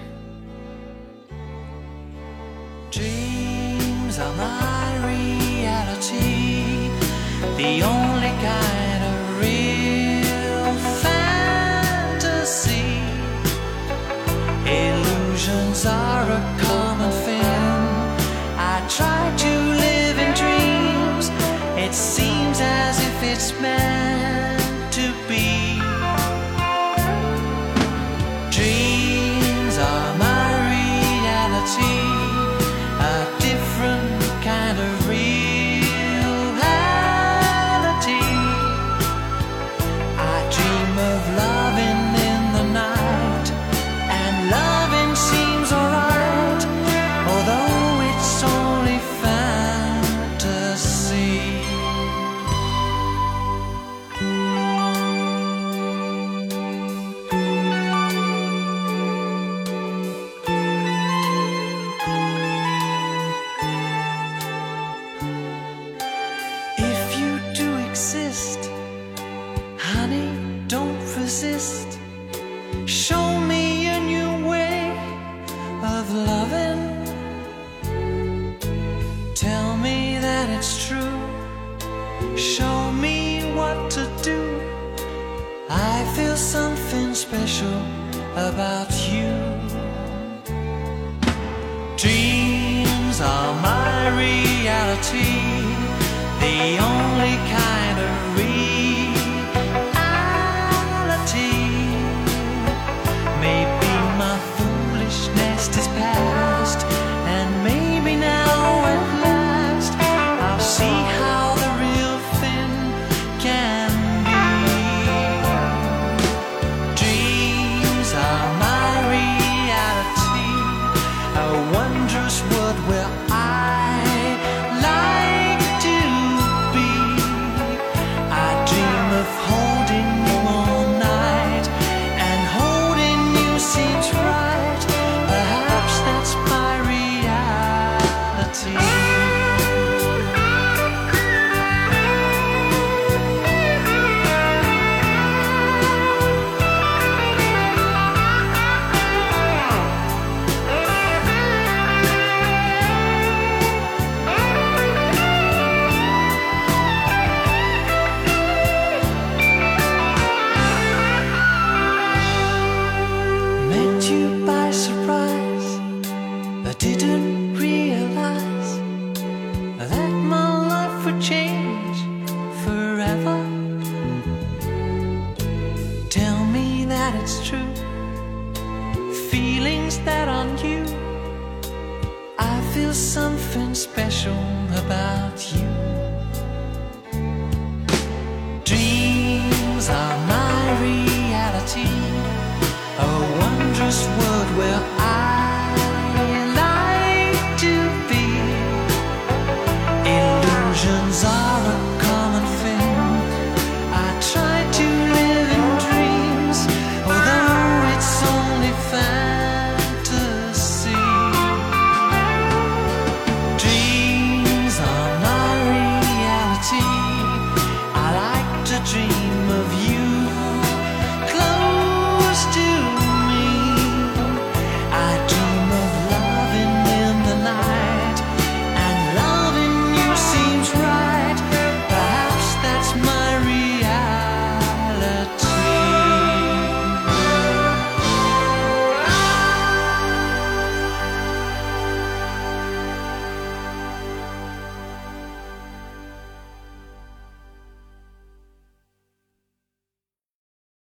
Are my reality, the only